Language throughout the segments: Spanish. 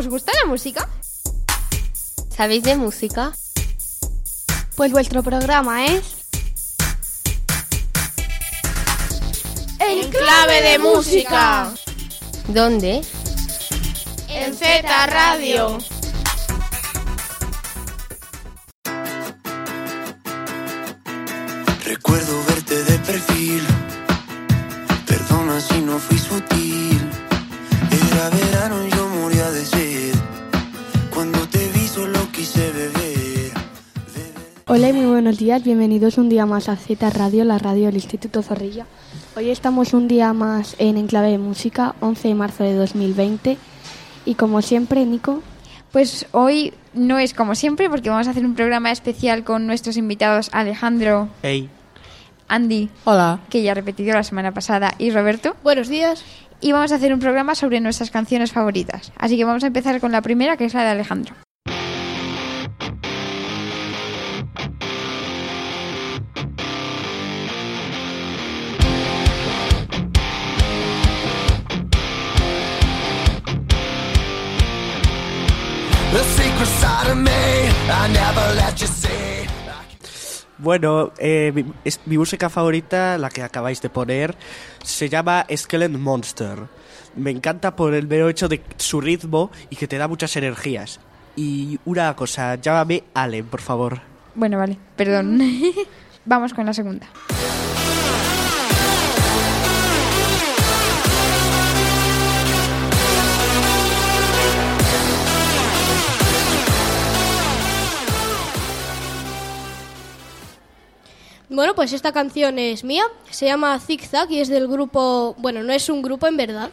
¿Os gusta la música? ¿Sabéis de música? Pues vuestro programa es... En clave de música. ¿Dónde? En Z Radio. Recuerdo verte de perfil. Perdona si no fui sutil. Hola y muy buenos días, bienvenidos un día más a Z Radio, la radio del Instituto Zorrilla. Hoy estamos un día más en Enclave de Música, 11 de marzo de 2020. Y como siempre, Nico, Pues hoy no es como siempre porque vamos a hacer un programa especial con nuestros invitados Alejandro, Hey. Andy, Hola. que ya repetido la semana pasada, y Roberto. Buenos días. Y vamos a hacer un programa sobre nuestras canciones favoritas. Así que vamos a empezar con la primera, que es la de Alejandro. Bueno, eh, mi, es- mi música favorita, la que acabáis de poner, se llama Skeleton Monster. Me encanta por el mero hecho de su ritmo y que te da muchas energías. Y una cosa, llámame Allen, por favor. Bueno, vale, perdón. vamos con la segunda. Bueno, pues esta canción es mía, se llama Zig Zag y es del grupo, bueno, no es un grupo en verdad,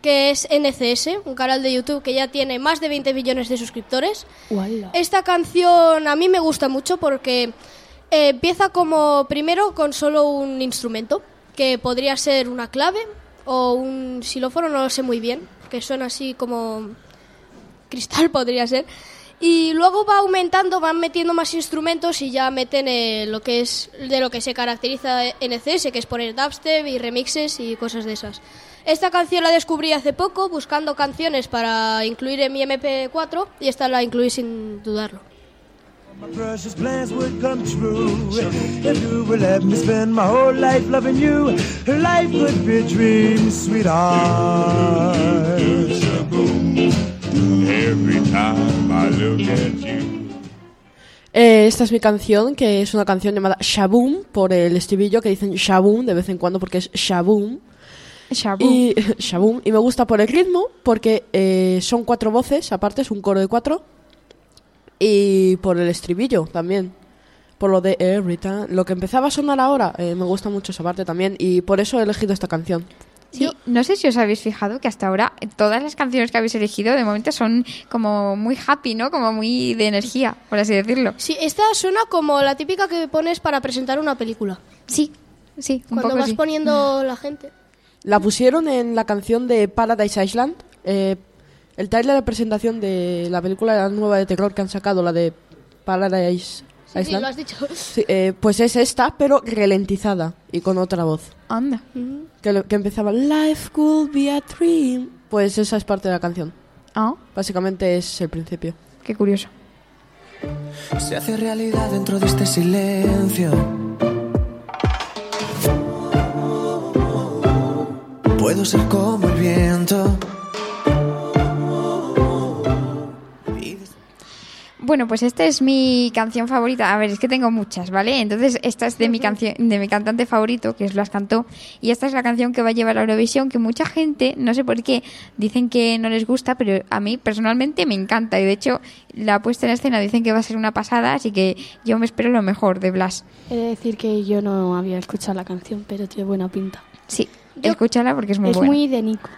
que es NCS, un canal de YouTube que ya tiene más de 20 millones de suscriptores. ¡Uala! Esta canción a mí me gusta mucho porque eh, empieza como primero con solo un instrumento, que podría ser una clave o un xilófono, no lo sé muy bien, que suena así como cristal podría ser. Y luego va aumentando, van metiendo más instrumentos y ya meten eh, lo que es de lo que se caracteriza NCS, que es poner dubstep y remixes y cosas de esas. Esta canción la descubrí hace poco buscando canciones para incluir en mi MP4 y esta la incluí sin dudarlo. My precious plans would come true if you would let me spend my whole life loving you. Life would be a dream, sweetheart. Every time Eh, esta es mi canción, que es una canción llamada Shaboom, por el estribillo que dicen Shaboom de vez en cuando porque es Shaboom. Shabu. Y, Shaboom. Y me gusta por el ritmo, porque eh, son cuatro voces, aparte es un coro de cuatro. Y por el estribillo también. Por lo de Every Time. Lo que empezaba a sonar ahora, eh, me gusta mucho esa parte también. Y por eso he elegido esta canción. Sí, no sé si os habéis fijado que hasta ahora todas las canciones que habéis elegido de momento son como muy happy, ¿no? Como muy de energía, por así decirlo. Sí, esta suena como la típica que pones para presentar una película. Sí, sí, un Cuando poco vas sí. poniendo la gente. La pusieron en la canción de Paradise Island. eh, el trailer de presentación de la película nueva de terror que han sacado, la de Paradise Sí, lo has dicho. Sí, eh, pues es esta, pero ralentizada y con otra voz. Anda. Que, lo- que empezaba Life could be a dream. Pues esa es parte de la canción. Ah, Básicamente es el principio. qué curioso. Se hace realidad dentro de este silencio. Puedo ser como el viento. Bueno, pues esta es mi canción favorita. A ver, es que tengo muchas, ¿vale? Entonces, esta es de mi canción, de mi cantante favorito, que es Las Cantó. Y esta es la canción que va a llevar a Eurovisión, que mucha gente, no sé por qué, dicen que no les gusta, pero a mí personalmente me encanta. Y de hecho, la puesta en escena dicen que va a ser una pasada, así que yo me espero lo mejor de Blas. He de decir que yo no había escuchado la canción, pero tiene buena pinta. Sí, escúchala porque es muy es buena. muy de Nico.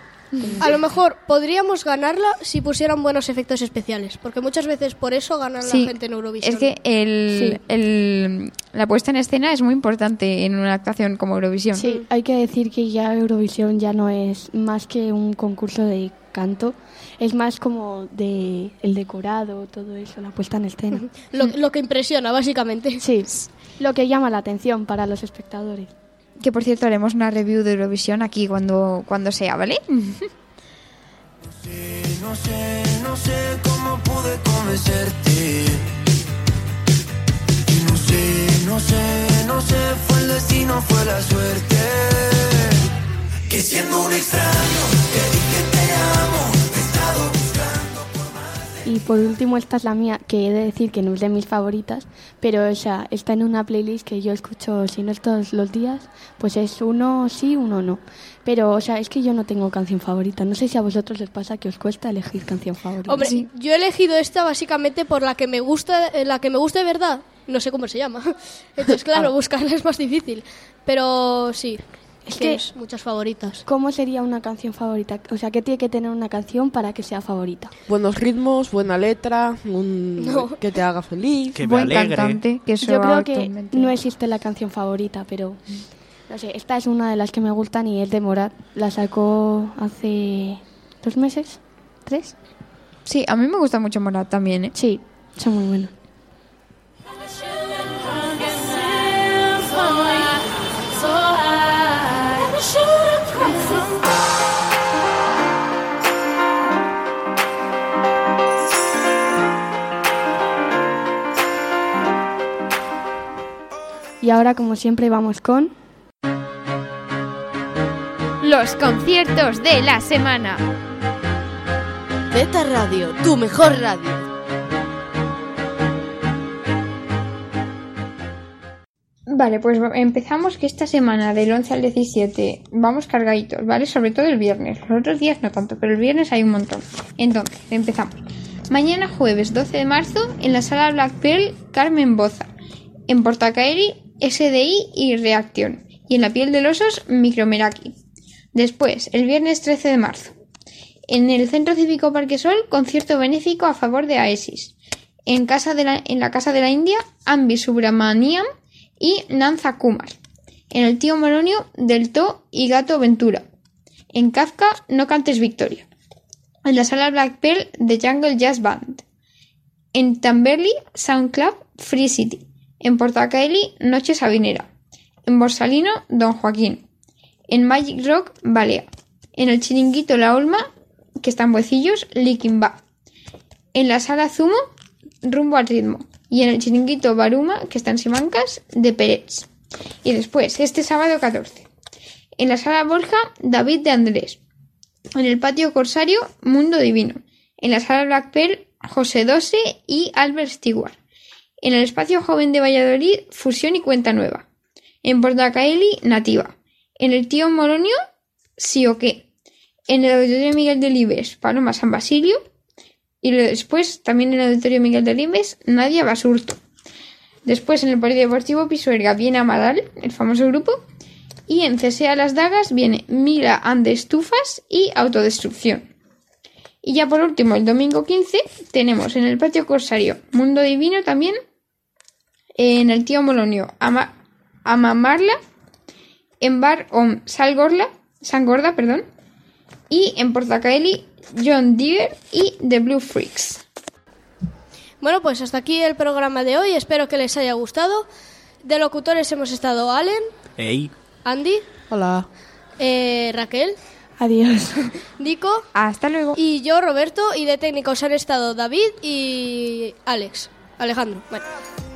A lo mejor podríamos ganarla si pusieran buenos efectos especiales, porque muchas veces por eso gana Sí, la gente en Eurovisión. Es que el, Sí. el- la puesta en escena es muy importante en una actuación como Eurovisión. Sí, hay que decir que ya Eurovisión ya no es más que un concurso de canto, es más como de el decorado, todo eso, la puesta en escena. lo, lo que impresiona, básicamente. Sí, lo que llama la atención para los espectadores. Que por cierto haremos una review de Eurovisión aquí cuando, cuando sea, ¿vale? Y no sé, no sé cómo pude convencerte. Y no sé, no sé, no sé, fue el destino, fue la suerte. Que siendo un extraño, te por último, esta es la mía, que he de decir que no es de mis favoritas, pero o sea, está en una playlist que yo escucho, si no es todos los días, pues es uno sí, uno no. Pero, o sea, es que yo no tengo canción favorita. No sé si a vosotros les pasa que os cuesta elegir canción favorita. Hombre, yo he elegido esta básicamente por la que me gusta, eh, la que me gusta de verdad. No sé cómo se llama. Entonces, claro, buscarla es más difícil. Pero sí, es que muchas favoritas. ¿Cómo sería una canción favorita? O sea, ¿qué tiene que tener una canción para que sea favorita? Buenos ritmos, buena letra, un No. que te haga feliz. Que me Buen alegre. cantante, que Yo creo que no existe la canción favorita, pero no sé, esta es una de las que me gustan y es de Morat. La sacó hace dos meses, tres. Sí, a mí me gusta mucho Morat también, ¿eh? Sí, son muy buenas. Y ahora, como siempre, vamos con... Los conciertos de la semana. Beta Radio, tu mejor radio. Vale, pues empezamos que esta semana del 11 al 17 vamos cargaditos, ¿vale? Sobre todo el viernes. Los otros días no tanto, pero el viernes hay un montón. Entonces, empezamos. Mañana jueves 12 de marzo en la sala Black Pearl Carmen Boza. En Portacaeri SDI y Reacción. Y en la piel de los osos Micromeraki. Después, el viernes 13 de marzo. En el Centro Cívico Parque Sol, concierto benéfico a favor de AESIS. En, casa de la, en la Casa de la India, Ambi Subramaniam y Nanza Kumar. En el Tío Moronio, Del To y Gato Ventura. En Kafka, No Cantes Victoria. En la Sala Black Pearl, The Jungle Jazz Band. En Tamberley, Sound Club, Free City. En Portacaeli, Noche Sabinera. En Borsalino, Don Joaquín. En Magic Rock, Balea. En el Chiringuito La Olma, que está en Buecillos, Liquimba. En la Sala Zumo, Rumbo al Ritmo. Y en el Chiringuito Baruma, que está en Simancas, de Pérez. Y después, este sábado 14. En la Sala Borja, David de Andrés. En el Patio Corsario, Mundo Divino. En la Sala Black Pearl, José Dose y Albert Stewart. En el Espacio Joven de Valladolid, Fusión y Cuenta Nueva. En Portacaeli, Nativa. En el Tío Moronio, Sí o qué. En el Auditorio Miguel de Libes, Paloma San Basilio. Y después, también en el Auditorio Miguel de Libes, Nadia Basurto. Después, en el Polideportivo Pisuerga viene Amadal, el famoso grupo. Y en CSA Las Dagas viene Mila Ande Estufas y Autodestrucción. Y ya por último, el domingo 15, tenemos en el Patio Corsario Mundo Divino también. En el Tío Molonio, Ama, Amamarla. En Bar Om Salgorla, Sangorda, perdón. Y en Portacaeli, John Deere y The Blue Freaks. Bueno, pues hasta aquí el programa de hoy. Espero que les haya gustado. De locutores hemos estado Allen, Ey, Andy, Hola. eh, Raquel, Adiós. Nico Hasta luego. y yo, Roberto. Y de técnicos han estado David y Alex. Alejandro. Bueno,